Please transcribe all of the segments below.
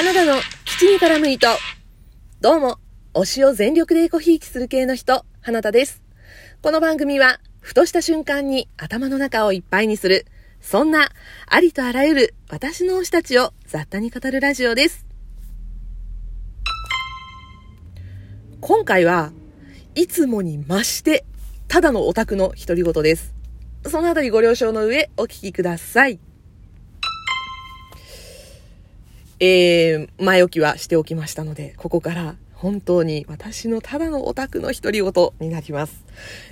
花田の土に絡む糸。どうも、推しを全力でエコひいきする系の人、花田です。この番組は、ふとした瞬間に頭の中をいっぱいにする、そんな、ありとあらゆる私の推したちを雑多に語るラジオです。今回は、いつもに増して、ただのオタクの独り言です。そのあたりご了承の上、お聞きください。えー、前置きはしておきましたので、ここから本当に私のただのオタクの独り言になります。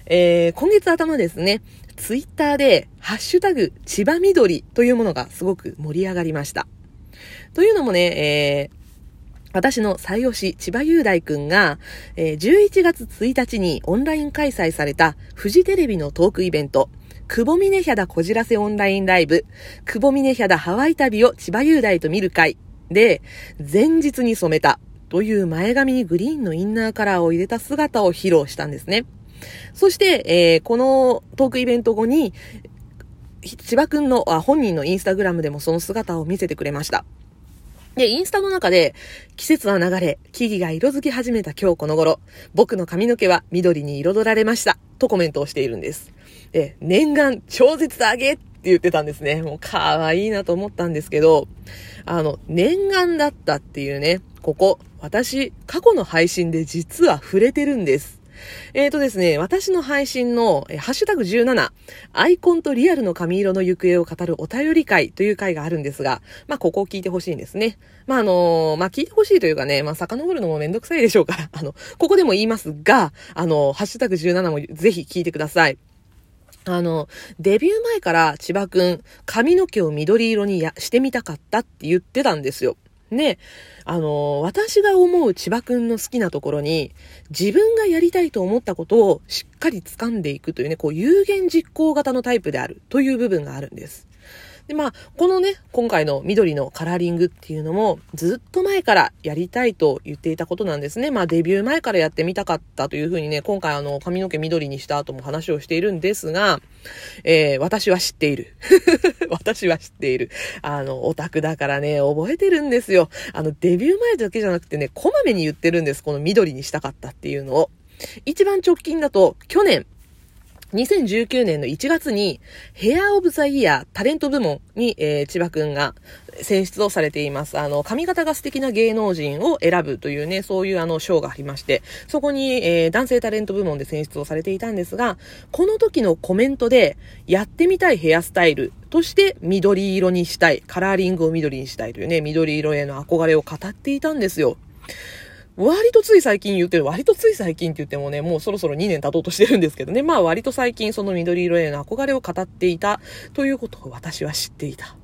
えー、今月頭ですね、ツイッターで、ハッシュタグ、千葉緑というものがすごく盛り上がりました。というのもね、えー、私の最推し、千葉雄大くんが、えー、11月1日にオンライン開催されたフジテレビのトークイベント、久保峰ヒャダこじらせオンラインライブ、久保峰ヒャダハワイ旅を千葉雄大と見る会で、前日に染めたという前髪にグリーンのインナーカラーを入れた姿を披露したんですね。そして、えー、このトークイベント後に、千葉くんのあ本人のインスタグラムでもその姿を見せてくれました。で、インスタの中で、季節は流れ、木々が色づき始めた今日この頃、僕の髪の毛は緑に彩られました、とコメントをしているんです。で、念願超絶上げっ言ってたんですね。もう可愛いなと思ったんですけど、あの、念願だったっていうね、ここ、私、過去の配信で実は触れてるんです。えーとですね、私の配信の、えハッシュタグ17、アイコンとリアルの髪色の行方を語るお便り会という会があるんですが、まあ、ここを聞いてほしいんですね。まあ、あのー、まあ、聞いてほしいというかね、まあ、遡るのもめんどくさいでしょうから、あの、ここでも言いますが、あの、ハッシュタグ17もぜひ聞いてください。あの、デビュー前から千葉くん、髪の毛を緑色にやしてみたかったって言ってたんですよ。ね、あの、私が思う千葉くんの好きなところに、自分がやりたいと思ったことをしっかり掴んでいくというね、こう有言実行型のタイプであるという部分があるんです。で、まあ、このね、今回の緑のカラーリングっていうのも、ずっと前からやりたいと言っていたことなんですね。まあ、デビュー前からやってみたかったというふうにね、今回あの、髪の毛緑にした後も話をしているんですが、えー、私は知っている。私は知っている。あの、オタクだからね、覚えてるんですよ。あの、デビュー前だけじゃなくてね、こまめに言ってるんです。この緑にしたかったっていうのを。一番直近だと、去年、2019年の1月に、ヘアオブザイヤータレント部門に、えー、千葉くんが選出をされています。あの、髪型が素敵な芸能人を選ぶというね、そういうあの、賞がありまして、そこに、えー、男性タレント部門で選出をされていたんですが、この時のコメントで、やってみたいヘアスタイルとして緑色にしたい、カラーリングを緑にしたいというね、緑色への憧れを語っていたんですよ。割とつい最近言ってる、割とつい最近って言ってもね、もうそろそろ2年経とうとしてるんですけどね、まあ割と最近その緑色への憧れを語っていたということを私は知っていた。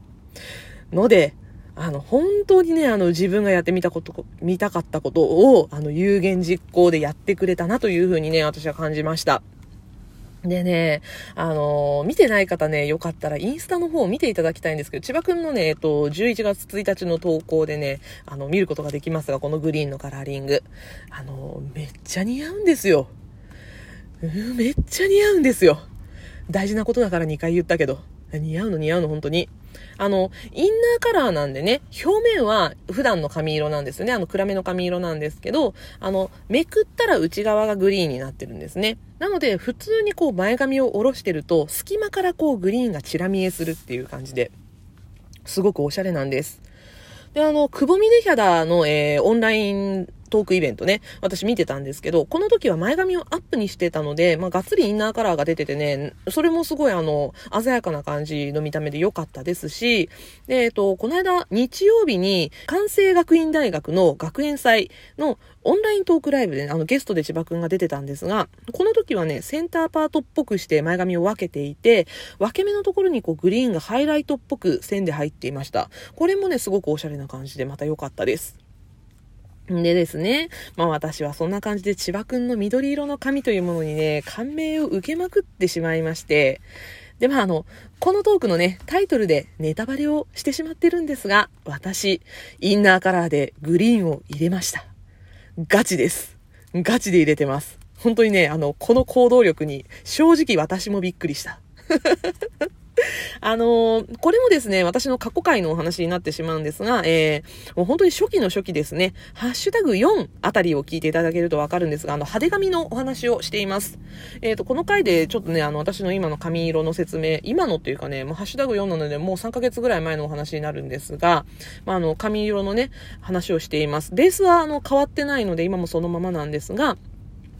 ので、あの、本当にね、あの、自分がやってみたこと、見たかったことを、あの、有言実行でやってくれたなというふうにね、私は感じました。でね、あのー、見てない方ね、よかったらインスタの方を見ていただきたいんですけど、千葉くんのね、えっと、11月1日の投稿でね、あの、見ることができますが、このグリーンのカラーリング。あのー、めっちゃ似合うんですよ。めっちゃ似合うんですよ。大事なことだから2回言ったけど。似合うの似合うの、本当に。あの、インナーカラーなんでね、表面は普段の髪色なんですよね。あの、暗めの髪色なんですけど、あの、めくったら内側がグリーンになってるんですね。なので、普通にこう前髪を下ろしてると、隙間からこうグリーンがチラ見えするっていう感じで、すごくおしゃれなんです。で、あの、くぼみねヒャダの、えー、オンライントークイベントね、私見てたんですけど、この時は前髪をアップにしてたので、まあ、がっつりインナーカラーが出ててね、それもすごいあの、鮮やかな感じの見た目で良かったですし、で、えっと、この間、日曜日に、関西学院大学の学園祭のオンライントークライブで、ね、あの、ゲストで千葉くんが出てたんですが、この時はね、センターパートっぽくして前髪を分けていて、分け目のところにこう、グリーンがハイライトっぽく線で入っていました。これもね、すごくおしゃれな感じで、また良かったです。でですね、まあ私はそんな感じで千葉くんの緑色の髪というものにね、感銘を受けまくってしまいまして、で、まああの、このトークのね、タイトルでネタバレをしてしまってるんですが、私、インナーカラーでグリーンを入れました。ガチです。ガチで入れてます。本当にね、あの、この行動力に正直私もびっくりした。あのー、これもですね、私の過去回のお話になってしまうんですが、えー、もう本当に初期の初期ですね、ハッシュタグ4あたりを聞いていただけるとわかるんですが、あの、派手髪のお話をしています。えっ、ー、と、この回でちょっとね、あの、私の今の髪色の説明、今のっていうかね、もうハッシュタグ4なので、もう3ヶ月ぐらい前のお話になるんですが、まあ、あの、髪色のね、話をしています。ベースは、あの、変わってないので、今もそのままなんですが、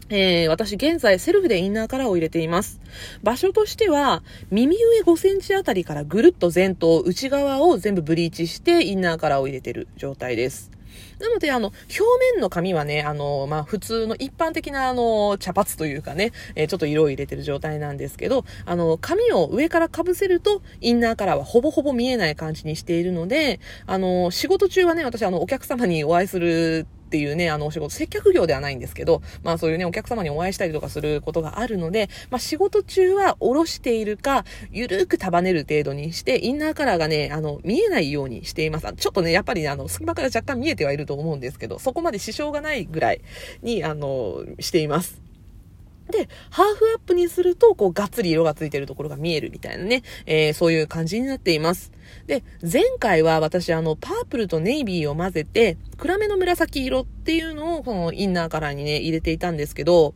えー、私現在セルフでインナーカラーを入れています。場所としては、耳上5センチあたりからぐるっと前頭、内側を全部ブリーチしてインナーカラーを入れてる状態です。なので、あの、表面の髪はね、あの、まあ、普通の一般的な、あの、茶髪というかね、えー、ちょっと色を入れてる状態なんですけど、あの、髪を上から被せると、インナーカラーはほぼほぼ見えない感じにしているので、あの、仕事中はね、私、あの、お客様にお会いするっていうね、あのお仕事、接客業ではないんですけど、まあそういうね、お客様にお会いしたりとかすることがあるので、まあ仕事中は下ろしているか、ゆるく束ねる程度にして、インナーカラーがね、あの、見えないようにしています。ちょっとね、やっぱりね、あの、隙間から若干見えてはいると思うんですけど、そこまで支障がないぐらいに、あの、しています。で、ハーフアップにすると、こう、がっつり色がついてるところが見えるみたいなね、えー、そういう感じになっています。で、前回は私、あの、パープルとネイビーを混ぜて、暗めの紫色っていうのを、このインナーカラーにね、入れていたんですけど、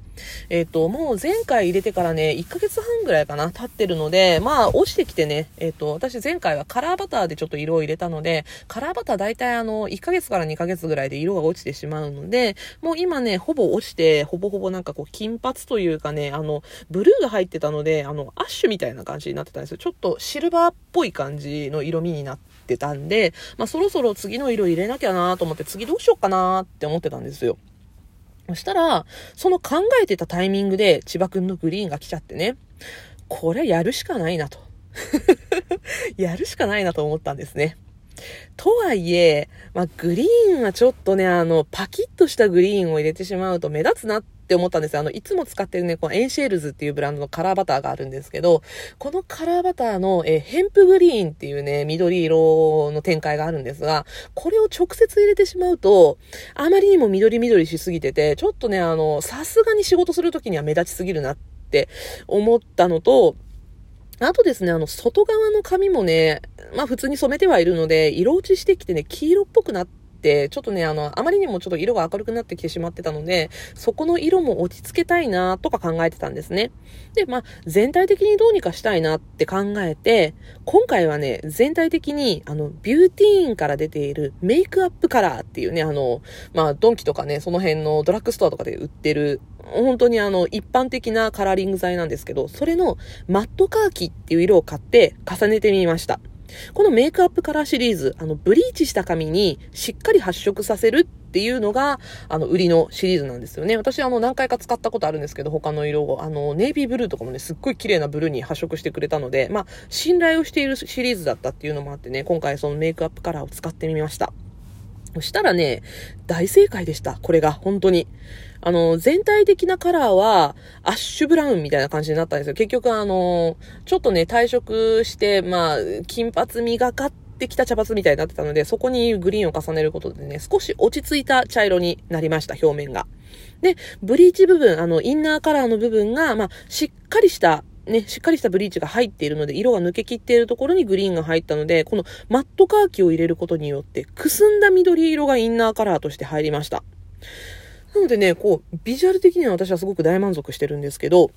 えっ、と、もう前回入れてからね、1ヶ月半ぐらいかな、経ってるので、まあ、落ちてきてね、えっ、と、私前回はカラーバターでちょっと色を入れたので、カラーバター大体あの、1ヶ月から2ヶ月ぐらいで色が落ちてしまうので、もう今ね、ほぼ落ちて、ほぼほぼなんかこう、金髪というかね、あの、ブルーが入ってたので、あの、アッシュみたいな感じになってたんですよ。ちょっとシルバーっぽい感じの色味になってってたんで、まあ、そろそろ次の色入れなきゃなと思って、次どうしようかなって思ってたんですよ。そしたら、その考えてたタイミングで千葉くんのグリーンが来ちゃってね、これやるしかないなと。やるしかないなと思ったんですね。とはいえ、まあ、グリーンはちょっとね、あの、パキッとしたグリーンを入れてしまうと目立つなってって思ったんですよ。あの、いつも使ってるね、このエンシェールズっていうブランドのカラーバターがあるんですけど、このカラーバターの、えヘンプグリーンっていうね、緑色の展開があるんですが、これを直接入れてしまうと、あまりにも緑緑しすぎてて、ちょっとね、あの、さすがに仕事するときには目立ちすぎるなって思ったのと、あとですね、あの、外側の髪もね、まあ普通に染めてはいるので、色落ちしてきてね、黄色っぽくなって、ちょっとね、あの、あまりにもちょっと色が明るくなってきてしまってたので、そこの色も落ち着けたいなとか考えてたんですね。で、まあ、全体的にどうにかしたいなって考えて、今回はね、全体的に、あの、ビューティーンから出ているメイクアップカラーっていうね、あの、まあ、ドンキとかね、その辺のドラッグストアとかで売ってる、本当にあの、一般的なカラーリング剤なんですけど、それのマットカーキっていう色を買って重ねてみました。このメイクアップカラーシリーズ、あの、ブリーチした髪にしっかり発色させるっていうのが、あの、売りのシリーズなんですよね。私、あの、何回か使ったことあるんですけど、他の色を、あの、ネイビーブルーとかもね、すっごい綺麗なブルーに発色してくれたので、まあ、信頼をしているシリーズだったっていうのもあってね、今回そのメイクアップカラーを使ってみました。そしたらね、大正解でした。これが、本当に。あの、全体的なカラーは、アッシュブラウンみたいな感じになったんですよ。結局あの、ちょっとね、退職して、まあ、金髪磨かってきた茶髪みたいになってたので、そこにグリーンを重ねることでね、少し落ち着いた茶色になりました、表面が。で、ブリーチ部分、あの、インナーカラーの部分が、まあ、しっかりしたね、しっかりしたブリーチが入っているので、色が抜けきっているところにグリーンが入ったので、このマットカーキを入れることによって、くすんだ緑色がインナーカラーとして入りました。なのでね、こう、ビジュアル的には私はすごく大満足してるんですけど、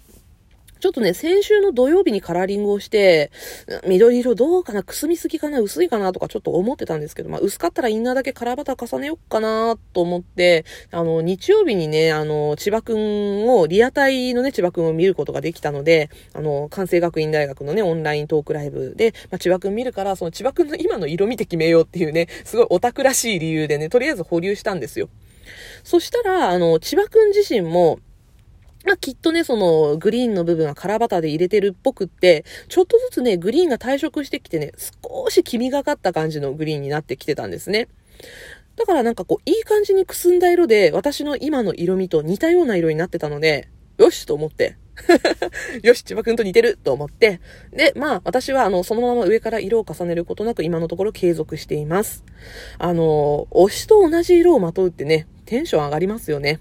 ちょっとね、先週の土曜日にカラーリングをして、緑色どうかなくすみすぎかな薄いかなとかちょっと思ってたんですけど、まあ、薄かったらインナーだけカラーバター重ねようかなと思って、あの、日曜日にね、あの、千葉くんを、リアタイのね、千葉くんを見ることができたので、あの、関西学院大学のね、オンライントークライブで、まあ、千葉くん見るから、その千葉くんの今の色見て決めようっていうね、すごいオタクらしい理由でね、とりあえず保留したんですよ。そしたら、あの、千葉くん自身も、まあ、きっとね、その、グリーンの部分はカラバターで入れてるっぽくって、ちょっとずつね、グリーンが退色してきてね、少し黄みがかった感じのグリーンになってきてたんですね。だからなんかこう、いい感じにくすんだ色で、私の今の色味と似たような色になってたので、よしと思って。よし、千葉くんと似てると思って。で、まあ、私は、あの、そのまま上から色を重ねることなく、今のところ継続しています。あの、推しと同じ色をまとうってね、テンション上がりますよね。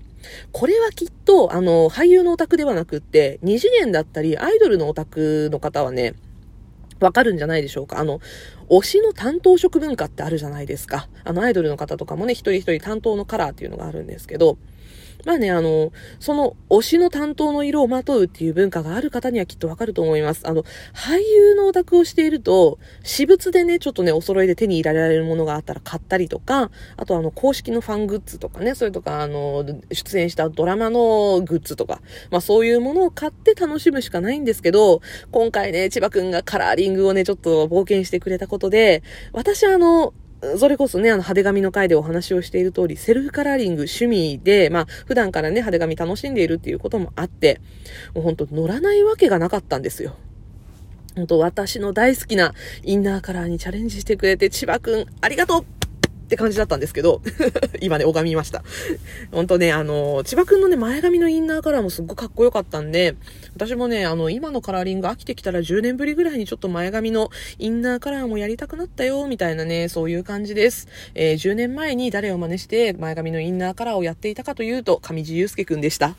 これはきっと、あの、俳優のオタクではなくって、二次元だったり、アイドルのオタクの方はね、わかるんじゃないでしょうか。あの、推しの担当色文化ってあるじゃないですか。あの、アイドルの方とかもね、一人一人担当のカラーっていうのがあるんですけど、まあね、あの、その推しの担当の色をまとうっていう文化がある方にはきっとわかると思います。あの、俳優のオタクをしていると、私物でね、ちょっとね、お揃いで手に入れられるものがあったら買ったりとか、あとあの、公式のファングッズとかね、それとか、あの、出演したドラマのグッズとか、まあそういうものを買って楽しむしかないんですけど、今回ね、千葉くんがカラーリングをね、ちょっと冒険してくれたことで、私あの、それこそね、あの、派手紙の回でお話をしている通り、セルフカラーリング趣味で、まあ、普段からね、派手紙楽しんでいるっていうこともあって、もうほんと乗らないわけがなかったんですよ。本当私の大好きなインナーカラーにチャレンジしてくれて、千葉くん、ありがとうって感じだったんですけど、今ね、拝みました。ほんとね、あの、千葉くんのね、前髪のインナーカラーもすっごいかっこよかったんで、私もね、あの、今のカラーリング飽きてきたら10年ぶりぐらいにちょっと前髪のインナーカラーもやりたくなったよ、みたいなね、そういう感じです。えー、10年前に誰を真似して前髪のインナーカラーをやっていたかというと、上地雄介くんでした。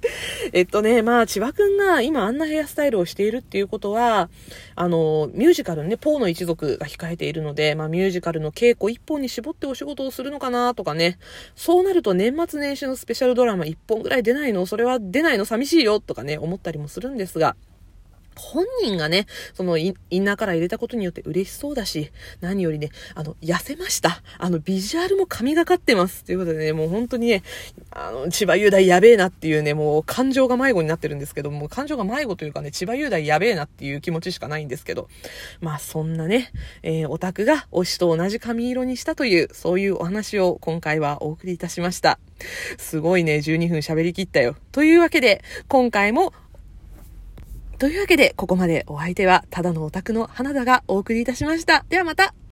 えっとね、まあ、千葉くんが今あんなヘアスタイルをしているっていうことは、あの、ミュージカルね、ポーの一族が控えているので、まあ、ミュージカルの稽古一本に絞ってお仕事をするのかなとかね、そうなると年末年始のスペシャルドラマ一本ぐらい出ないの？それは出ないの？寂しいよ？とかね、思ったりもするんですが、本人がね、そのインナーカラー入れたことによって嬉しそうだし、何よりね、あの、痩せました。あの、ビジュアルも神がかってます。ということでね、もう本当にね、あの、千葉雄大やべえなっていうね、もう感情が迷子になってるんですけども、感情が迷子というかね、千葉雄大やべえなっていう気持ちしかないんですけど、まあそんなね、えー、オタクが推しと同じ髪色にしたという、そういうお話を今回はお送りいたしました。すごいね、12分喋りきったよ。というわけで、今回もというわけで、ここまでお相手は、ただのオタクの花田がお送りいたしました。ではまた